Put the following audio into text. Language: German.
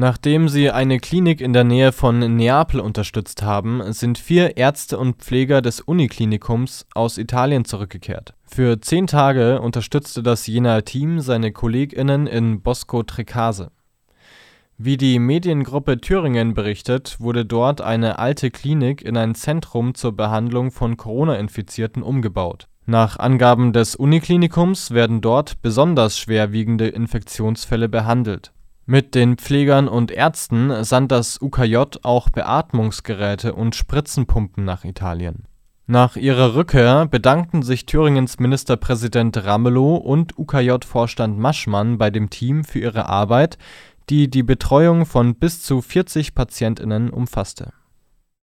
Nachdem sie eine Klinik in der Nähe von Neapel unterstützt haben, sind vier Ärzte und Pfleger des Uniklinikums aus Italien zurückgekehrt. Für zehn Tage unterstützte das Jenaer Team seine KollegInnen in Bosco-Trecase. Wie die Mediengruppe Thüringen berichtet, wurde dort eine alte Klinik in ein Zentrum zur Behandlung von Corona-Infizierten umgebaut. Nach Angaben des Uniklinikums werden dort besonders schwerwiegende Infektionsfälle behandelt mit den Pflegern und Ärzten sandt das UKJ auch Beatmungsgeräte und Spritzenpumpen nach Italien. Nach ihrer Rückkehr bedankten sich Thüringens Ministerpräsident Ramelow und UKJ-Vorstand Maschmann bei dem Team für ihre Arbeit, die die Betreuung von bis zu 40 PatientInnen umfasste